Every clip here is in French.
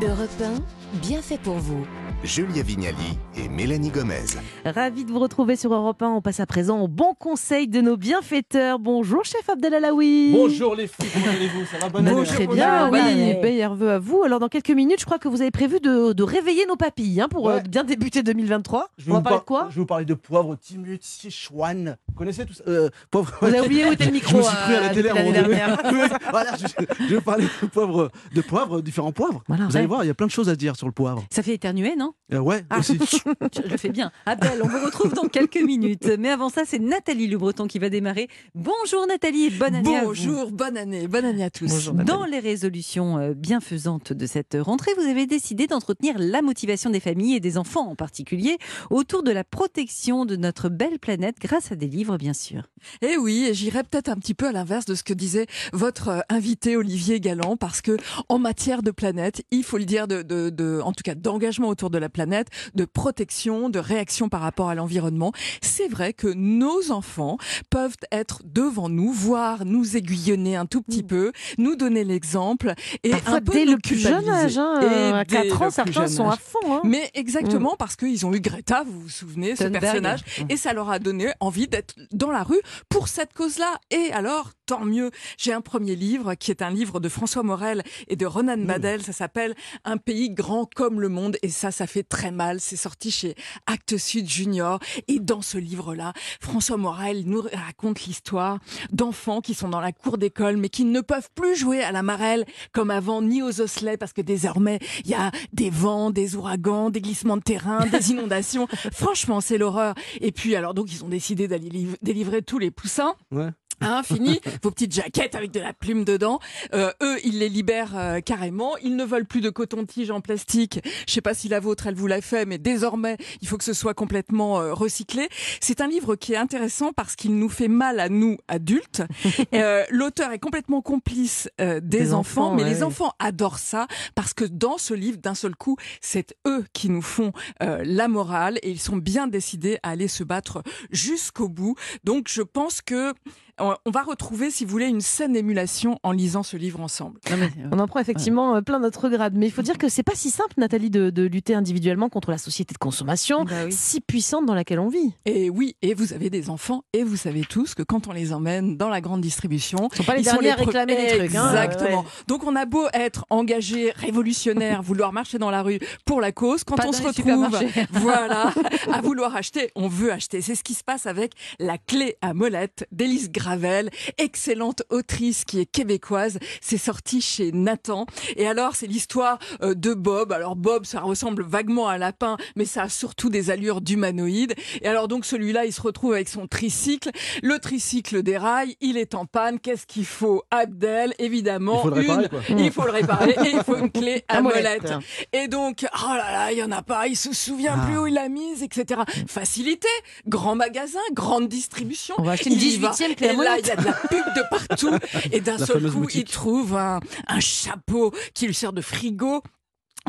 Europe 1, bien fait pour vous. Julia Vignali et Mélanie Gomez. Ravi de vous retrouver sur Europe 1. On passe à présent au bon conseil de nos bienfaiteurs. Bonjour, chef Abdelalaoui. Bonjour les filles, comment allez-vous? Ça va bonne année Très bien, oui. année. Meilleur vœu à vous. Alors, dans quelques minutes, je crois que vous avez prévu de, de réveiller nos papilles hein, pour Ouais. euh, bien débuter 2023. Je vais On va vous parler par- de quoi? Je vais vous parler de poivre timut, sichuan. Vous connaissez tout ça? Euh, poivre... Vous avez oublié où était le micro Je me suis pris à la télé depuis à un l'année moment donné. dernière. Oui, voilà, je, je vais vous parler de poivre, de poivre, différents poivres. Voilà, vous allez voir, il y a plein de choses à dire sur le poivre. Ça fait éternuer, non? Euh, ouais, Ah. aussi. Je le fais bien. Abel, on vous retrouve dans quelques minutes. Mais avant ça, c'est Nathalie Le Breton qui va démarrer. Bonjour Nathalie, et bonne année à vous. Bonjour, bonne année, bonne année à tous. Bonjour. Dans les résolutions euh, bienfaisantes de cette rentrée, vous avez décidé d'entretenir la motivation des familles et des enfants en particulier autour de la protection de notre belle planète grâce à des livres, bien sûr. Et oui, et j'irai peut-être un petit peu à l'inverse de ce que disait votre euh, invité Olivier Galland, parce que en matière de planète, il faut le dire, de, de, de- en tout cas d'engagement autour de la planète, de protection, de réaction par rapport à l'environnement, c'est vrai que nos enfants peuvent être devant nous, voire nous aiguillonner un tout petit peu, nous donner l'exemple et Parfois, un peu dès nous le plus jeune âge, hein, Et à dès 4 le ans, certains sont à fond. hein. Mais exactement parce qu'ils ont eu Greta, vous vous souvenez, ce personnage, et ça leur a donné envie d'être dans la rue pour cette cause-là. Et alors, tant mieux. J'ai un premier livre qui est un livre de François Morel et de Ronan Badel. Ça s'appelle Un pays grand comme le monde. Et ça, ça fait très mal. C'est sorti chez Actes Sud Junior. Et dans ce livre-là, François Morel nous raconte l'histoire d'enfants qui sont dans la cour d'école, mais qui ne peuvent plus jouer à la marelle comme avant, ni aux osselets, parce que désormais, il y a des vents, des ouragans, des glissements de terrain, des inondations. Franchement, c'est l'horreur. Et puis, alors, donc, ils ont décidé d'aller liv- délivrer tous les poussins. Ouais. Hein, fini, vos petites jaquettes avec de la plume dedans. Euh, eux, ils les libèrent euh, carrément. Ils ne veulent plus de coton-tige en plastique. Je sais pas si la vôtre, elle vous l'a fait, mais désormais, il faut que ce soit complètement euh, recyclé. C'est un livre qui est intéressant parce qu'il nous fait mal à nous, adultes. Euh, L'auteur est complètement complice euh, des, Des enfants, enfants, mais ouais. les enfants adorent ça parce que dans ce livre, d'un seul coup, c'est eux qui nous font euh, la morale et ils sont bien décidés à aller se battre jusqu'au bout. Donc, je pense que on on va retrouver, si vous voulez, une saine émulation en lisant ce livre ensemble. Non, mais, euh, On en prend effectivement euh, plein notre grade. Mais il faut dire que c'est pas si simple, Nathalie, de, de lutter individuellement contre la société de consommation bah oui. si puissante dans laquelle on vit. Et oui, et vous avez des enfants, et vous savez tous que quand on les emmène dans la grande distribution, Ils sont pas les ils sont derniers à réclamer des trucs. hein. Exactement. Ouais. Donc on a beau être engagé, révolutionnaire, vouloir marcher dans la rue pour la cause, quand Pas on se retrouve, voilà, à vouloir acheter, on veut acheter. C'est ce qui se passe avec La clé à molette d'Élise Gravel, excellente autrice qui est québécoise. C'est sorti chez Nathan. Et alors, c'est l'histoire euh, de Bob. Alors Bob, ça ressemble vaguement à un lapin, mais ça a surtout des allures d'humanoïde. Et alors donc celui-là, il se retrouve avec son tricycle. Le tricycle déraille, il est en panne. Qu'est-ce qu'il faut Abdel, évidemment, Il faut le réparer, une. quoi. Il faut le réparer et il faut une clé à La molette. Et donc, oh là là, il y en a pas, il se souvient Ah. plus où il l'a mise, etc. Facilité, grand magasin, grande distribution. On va acheter une Il y va. 18e clé à là, il y a de la pub de partout. Et d'un seul coup, boutique. il trouve un, un chapeau qui lui sert de frigo.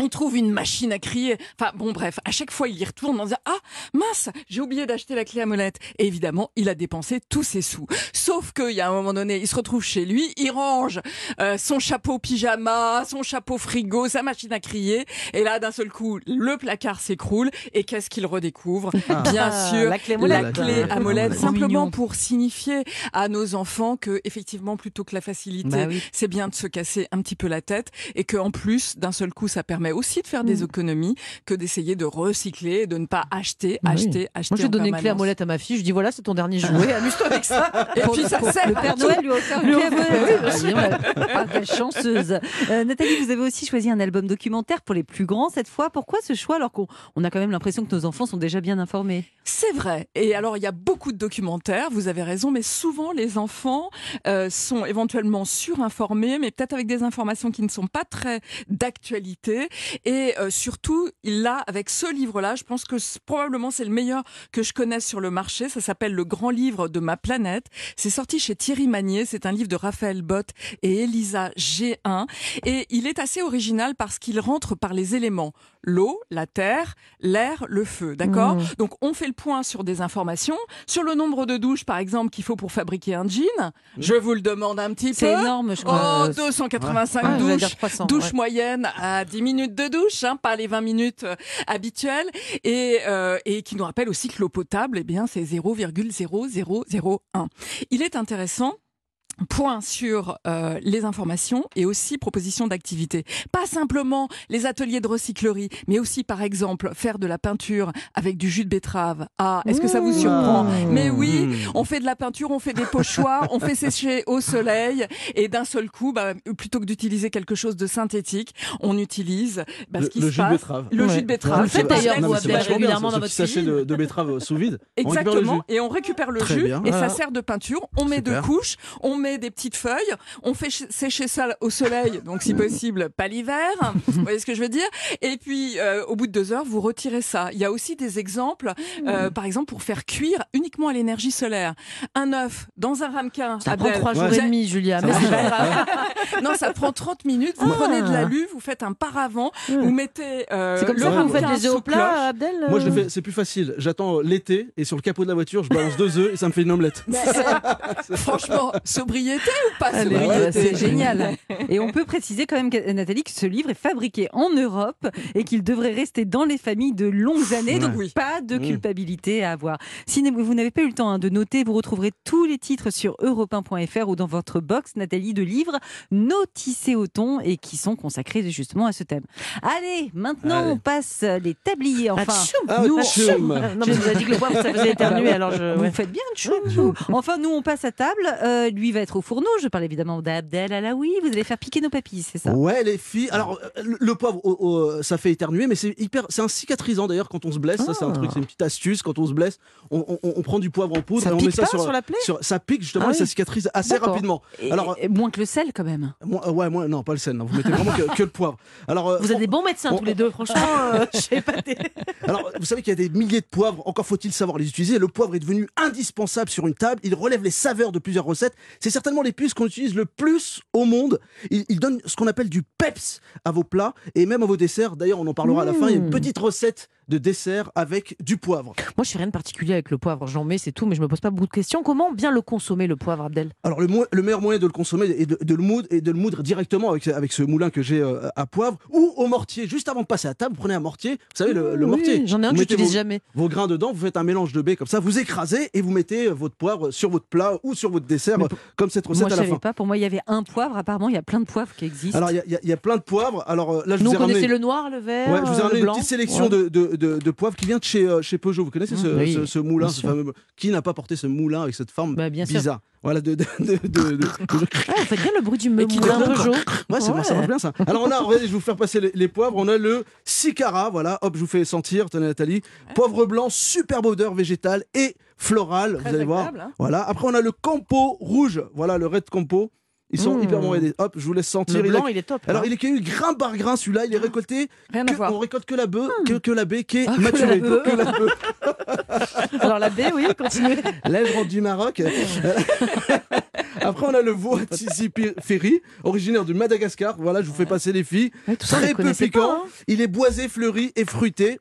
Il trouve une machine à crier. Enfin bon bref, à chaque fois il y retourne en disant ah mince j'ai oublié d'acheter la clé à molette. Et évidemment il a dépensé tous ses sous. Sauf qu'il y a un moment donné il se retrouve chez lui, il range euh, son chapeau pyjama, son chapeau frigo, sa machine à crier. Et là d'un seul coup le placard s'écroule et qu'est-ce qu'il redécouvre Bien Ah, sûr la clé à la molette. clé à molette, simplement mignon. pour signifier à nos enfants que effectivement plutôt que la facilité Bah oui. c'est bien de se casser un petit peu la tête et que en plus d'un seul coup ça permet aussi de faire des économies que d'essayer de recycler de ne pas acheter oui. acheter acheter Moi, j'ai donné une clé à permanence. molette à ma fille. Je dis voilà, c'est ton dernier jouet. Amuse-toi avec ça. et puis ça sert Le Père Noël lui a offert une. Ah, quelle chanceuse. Euh, Nathalie, vous avez aussi choisi un album documentaire pour les plus grands cette fois. Pourquoi ce choix alors qu'on on a quand même l'impression que nos enfants sont déjà bien informés? C'est vrai. Et alors, il y a beaucoup de documentaires, vous avez raison, mais souvent, les enfants euh, sont éventuellement surinformés, mais peut-être avec des informations qui ne sont pas très d'actualité. Et euh, surtout, là, avec ce livre-là, je pense que probablement c'est le meilleur que je connaisse sur le marché. Ça s'appelle Le Grand Livre de ma planète. C'est sorti chez Thierry Magnier. C'est un livre de Raphaël Bott et Elisa G1. Et il est assez original parce qu'il rentre par les éléments. L'eau, la terre, l'air, le feu. D'accord Mmh. Donc, on fait le point sur des informations. Sur le nombre de douches, par exemple, qu'il faut pour fabriquer un jean. Je vous le demande un petit peu. C'est énorme, je Oh, crois. 285 Ouais, douches. 300, douche ouais. moyenne à 10 minutes. De douche, hein, pas les 20 minutes euh, habituelles, et, euh, et qui nous rappelle aussi que l'eau potable, eh bien, c'est 0,0001. Il est intéressant point sur euh, les informations et aussi propositions d'activités. Pas simplement les ateliers de recyclerie, mais aussi par exemple faire de la peinture avec du jus de betterave. Ah, est-ce que ça vous surprend? Mais oui, on fait de la peinture, on fait des pochoirs, on fait sécher au soleil et d'un seul coup, bah, plutôt que d'utiliser quelque chose de synthétique, on utilise bah, ce Le- qui le se jus de betterave. Le Ouais. jus de betterave. Le faites C'est d'ailleurs, vous, bien, régulièrement dans votre sachet de, de betterave sous vide. Le Exactement. Et on récupère le Très jus bien. et ça sert de peinture. On met deux couches, on met des petites feuilles, on fait ch- sécher ça au soleil, donc si possible pas l'hiver. Vous voyez ce que je veux dire? Et puis euh, au bout de deux heures, vous retirez ça. Il y a aussi des exemples, euh, par exemple pour faire cuire uniquement à l'énergie solaire. Un œuf dans un ramequin. Ça prend Abdel, trois jours vous et demi, Julia. Mais c'est pas grave. non, ça prend 30 minutes. Vous Ah. prenez de l'alu, vous faites un paravent, vous mettez euh, C'est comme le ça que vous faites ramequin les œufs au plat, Abdel Moi, je le fais, c'est plus facile. J'attends l'été et sur le capot de la voiture, je balance deux œufs et ça me fait une omelette. Mais, franchement, sobriété ou pas Allez, sobriété c'est génial. Et on peut préciser quand même, Nathalie, que ce livre est fabriqué en Europe et qu'il devrait rester dans les familles de longues années. Donc. Oui. pas de Mmh. culpabilité à avoir. Si vous n'avez pas eu le temps hein, de noter, vous retrouverez tous les titres sur europe1.fr ou dans votre box, Nathalie, de livres notissés au ton et qui sont consacrés justement à ce thème. Allez, maintenant, Allez. on passe les tabliers. Enfin, Ah, nous, tchoum. Ah, Non, mais je vous ai dit que le poivre, ça faisait éternuer, alors je. vous ouais. faites bien, tchoum. Enfin, nous, on passe à table. Euh, lui va être au fourneau. Je parle évidemment d'Abdel Alaoui. Vous allez faire piquer nos papilles, c'est ça? Ouais, les filles. Alors, le, poivre, oh, oh, ça fait éternuer, mais c'est hyper, c'est un cicatrisant d'ailleurs quand on se blesse. Ça, c'est un Ah. truc, c'est une petite astuce. Quand on se blesse, on, on- on prend du poivre en poudre Ça et on pique met ça pas sur, sur la plaie? sur- ça pique justement Ah et ça cicatrise assez rapidement. Et- Alors, et moins que le sel, quand même. Moi, euh, ouais, moi, non, pas le sel. non. Vous mettez vraiment que, que le poivre. Alors, euh, Vous êtes des bons médecins on- tous les deux, franchement. euh, je sais pas. des- Alors, vous savez qu'il y a des milliers de poivres, encore faut-il savoir les utiliser. Le poivre est devenu indispensable sur une table, il relève les saveurs de plusieurs recettes. C'est certainement l'épice qu'on utilise le plus au monde. Il, il donne ce qu'on appelle du peps à vos plats et même à vos desserts. D'ailleurs, on en parlera à la fin. Il y a une Mmh. petite recette de dessert avec du poivre. Moi, je fais rien de particulier avec le poivre. J'en mets, c'est tout, mais je me pose pas beaucoup de questions. Comment bien le consommer, le poivre, Abdel? Alors, le, mo- le meilleur moyen de le consommer est de, de le moudre, et de le moudre directement avec, avec ce moulin que j'ai euh, à poivre ou au mortier. Juste avant de passer à table, vous prenez un mortier. Vous savez, le, le Oui, mortier. J'en ai un que j'utilise jamais. vos grains dedans, vous faites un mélange de baies comme ça, vous écrasez et vous mettez euh, votre poivre sur votre plat ou sur votre dessert, euh, comme cette recette Moi, à la savais fin. pas. Pour moi, il y avait un poivre. Apparemment, il y a plein de poivres qui existent. Alors, il y a- y, y plein de poivres. Alors là, je Nous, vous ai ramené, le noir, le vert, ouais, je vous ai ramené une petite sélection Ouais. de, de, de- de poivres qui vient de chez, euh, chez Peugeot. Vous connaissez ce, Oui, ce- ce moulin, bien ce sûr. fameux... Qui n'a pas porté ce moulin avec cette forme Bah, bien sûr. bizarre? Voilà, de, de, de, de- de- Ah, faites bien le bruit du moulin Peugeot. Ouais, c'est bon, ça marche bien ça. Alors on a, regardez, je vais vous faire passer les, les poivres. On a le Sicara, voilà, hop, je vous fais sentir, tenez Nathalie. Poivre blanc, superbe odeur végétale et florale, Très vous allez voir. hein. Voilà. Après on a le Campo rouge, voilà le Red Campo. Ils sont Mmh. hyper bons. regardez. Hop, je vous laisse sentir. Le Il a- il est top. Alors hein. il est cueilli grain par grain, celui-là, il est récolté. Rien à que- voir. on récolte que la bœuf, que, que la baie qui est Ah, que maturée. Que la bœuf. Alors la baie, oui, continuez. Lèvres du Maroc. Après, on a le veau à Tizi Ferry, originaire de Madagascar. Voilà, je vous fais passer les filles. Ouais, Très peu piquant. pas, hein. Il est boisé, fleuri et fruité.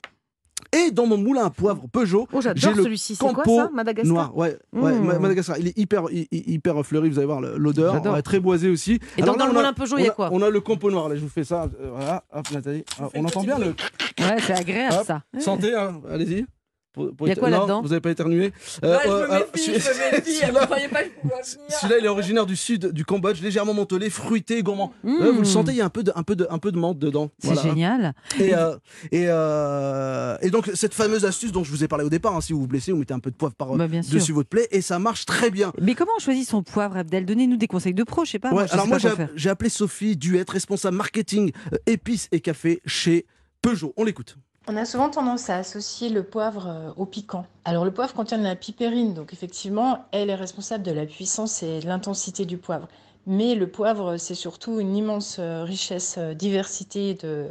Et dans mon moulin à poivre Peugeot, Oh, j'ai le celui-ci. C'est quoi Campo ça Madagascar noir. Ouais, ouais, Mmh. Ma- Madagascar. Il est hyper, hy- hy- hyper fleuri. Vous allez voir l'odeur. J'adore. Ouais, très boisé aussi. Et Alors donc, dans le a- moulin Peugeot, il y a quoi? On a le Campo noir. Là, je vous fais ça. Euh, Voilà. Hop, Nathalie. Ah, on entend bien le. Ouais, c'est agréable Hop. ça. Santé, hein. allez-y. Pour- pour Il y a quoi là-dedans Vous n'avez pas éternué? Ouais, Euh, je euh, me alors, méfie, celui- je me méfie. celui-là- Vous croyez pas que je pouvais venir Celui-là, il est originaire du sud du Cambodge, légèrement mentholé, fruité, gourmand. Mmh. Ouais, vous le sentez, il y a un peu de, un peu de, un peu de menthe dedans. C'est Voilà. génial. Et, euh, et, euh, et donc, cette fameuse astuce dont je vous ai parlé au départ, hein, si vous vous blessez, vous mettez un peu de poivre par, Bah, sûr. dessus votre plaie et ça marche très bien. Mais comment on choisit son poivre, Abdel? Donnez-nous des conseils de pro, je sais pas. Ouais, moi, je alors sais moi, j'ai appelé Sophie Duette, responsable marketing euh, épices et café chez Peugeot. On l'écoute. On a souvent tendance à associer le poivre euh, au piquant. Alors le poivre contient de la pipérine, donc effectivement, elle est responsable de la puissance et de l'intensité du poivre. Mais le poivre, c'est surtout une immense euh, richesse, euh, diversité de,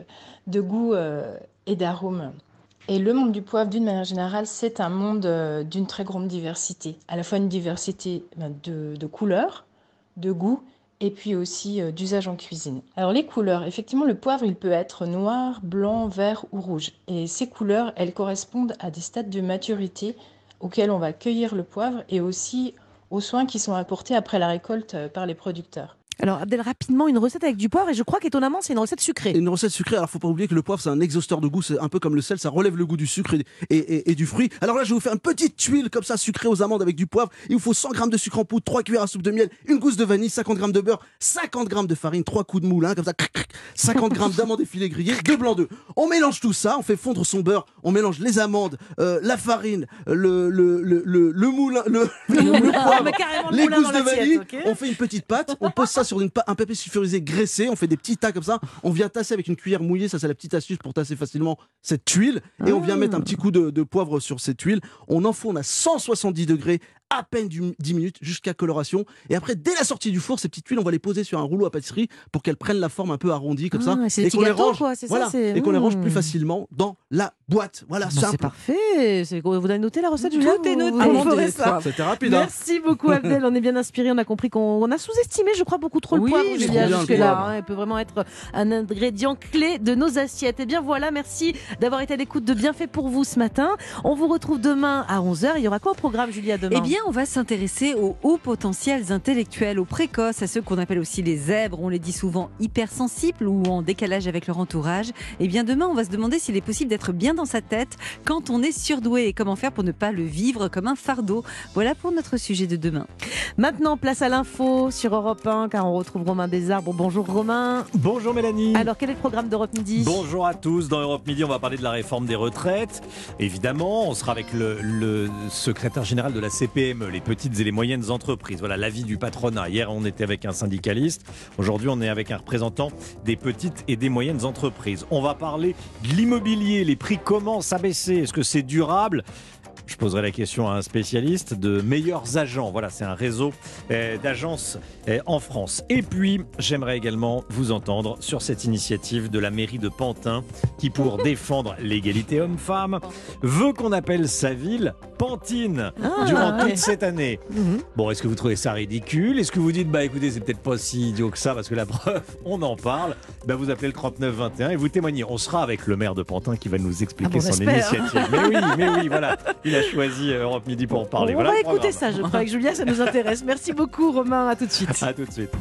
de goûts et d'arômes. Et le monde du poivre, d'une manière générale, c'est un monde d'une très grande diversité. À la fois une diversité ben, de, de couleurs, de goûts, et puis aussi euh, d'usage en cuisine. Alors les couleurs, effectivement, le poivre, il peut être noir, blanc, vert ou rouge. Et ces couleurs, elles correspondent à des stades de maturité auxquels on va cueillir le poivre et aussi aux soins qui sont apportés après la récolte euh, par les producteurs. Alors Abdel, rapidement, une recette avec du poivre et je crois qu'étonnamment, c'est une recette sucrée. Une recette sucrée, alors faut pas oublier que le poivre c'est un exhausteur de goût, c'est un peu comme le sel, ça relève le goût du sucre et, du fruit. Alors là je vais vous faire une petite tuile comme ça sucrée aux amandes avec du poivre. Il vous faut 100 g de sucre en poudre, 3 cuillères à soupe de miel, une gousse de vanille, 50 g de beurre, 50 g de farine, 3 coups de moulin comme ça, 50 g d'amandes effilées grillées, 2 blancs d'œufs. On mélange tout ça, on fait fondre son beurre, on mélange les amandes, euh, la farine, le, le, le, le, le moulin, le, poivre, le les moulin gousses de vanille, on fait une petite pâte, on pose ça sur une un papier sulfurisé graissé, on fait des petits tas comme ça, on vient tasser avec une cuillère mouillée, ça c'est la petite astuce pour tasser facilement cette tuile, et on vient Ah. mettre un petit coup de, de poivre sur cette tuile, on enfourne à 170 degrés à peine du- 10 minutes jusqu'à coloration, et après dès la sortie du four, ces petites tuiles, on va les poser sur un rouleau à pâtisserie pour qu'elles prennent la forme un peu arrondie comme ça, Ah, et qu'on les range, quoi, c'est ça, voilà, c'est- et qu'on les range plus facilement dans la boîte. Voilà, Bah, c'est parfait. Vous avez noté la recette, Tout Julia est Vous- noté. et ça. C'était rapide, hein Merci beaucoup Abdel, on est bien inspiré, on a compris qu'on on a sous-estimé, je crois, beaucoup trop le Oui, poivre, jusque-là. hein. Elle peut vraiment être un ingrédient clé de nos assiettes. Et bien voilà, merci d'avoir été à l'écoute de Bienfait pour vous ce matin. On vous retrouve demain à 11h. Il y aura quoi au programme, Julia, demain? Eh bien, on va s'intéresser aux hauts potentiels intellectuels, aux précoces, à ceux qu'on appelle aussi les zèbres. On les dit souvent hypersensibles ou en décalage avec leur entourage. Eh bien, demain, on va se demander s'il est possible d'être bien dans sa tête quand on est surdoué et comment faire pour ne pas le vivre comme un fardeau. Voilà pour notre sujet de demain. Maintenant, place à l'info sur Europe 1, car on retrouve Romain Desarbres. Bonjour Romain. Bonjour Mélanie. Alors, quel est le programme d'Europe Midi? Bonjour à tous. Dans Europe Midi, on va parler de la réforme des retraites. Évidemment, on sera avec le, le secrétaire général de la Les petites et les moyennes entreprises. Voilà l'avis du patronat. Hier, on était avec un syndicaliste. Aujourd'hui, on est avec un représentant des petites et des moyennes entreprises. On va parler de l'immobilier. Les prix commencent à baisser. Est-ce que c'est durable? Je poserai la question à un spécialiste de meilleurs agents. Voilà, c'est un réseau euh, d'agences euh, en France. Et puis, j'aimerais également vous entendre sur cette initiative de la mairie de Pantin qui, pour défendre l'égalité homme-femme, veut qu'on appelle sa ville Pantine Ah, durant ouais. toute cette année. Mhm. Bon, est-ce que vous trouvez ça ridicule? Est-ce que vous dites, bah écoutez, c'est peut-être pas si idiot que ça parce que la preuve, on en parle bah, Vous appelez le 3921 et vous témoignez. On sera avec le maire de Pantin qui va nous expliquer Ah bon, son initiative. Mais oui, mais oui, voilà. Il a choisi euh, Europe Midi pour en parler. on voilà va écouter ça, je crois, avec Julia, ça nous intéresse. Merci beaucoup Romain, à tout de suite. À tout de suite.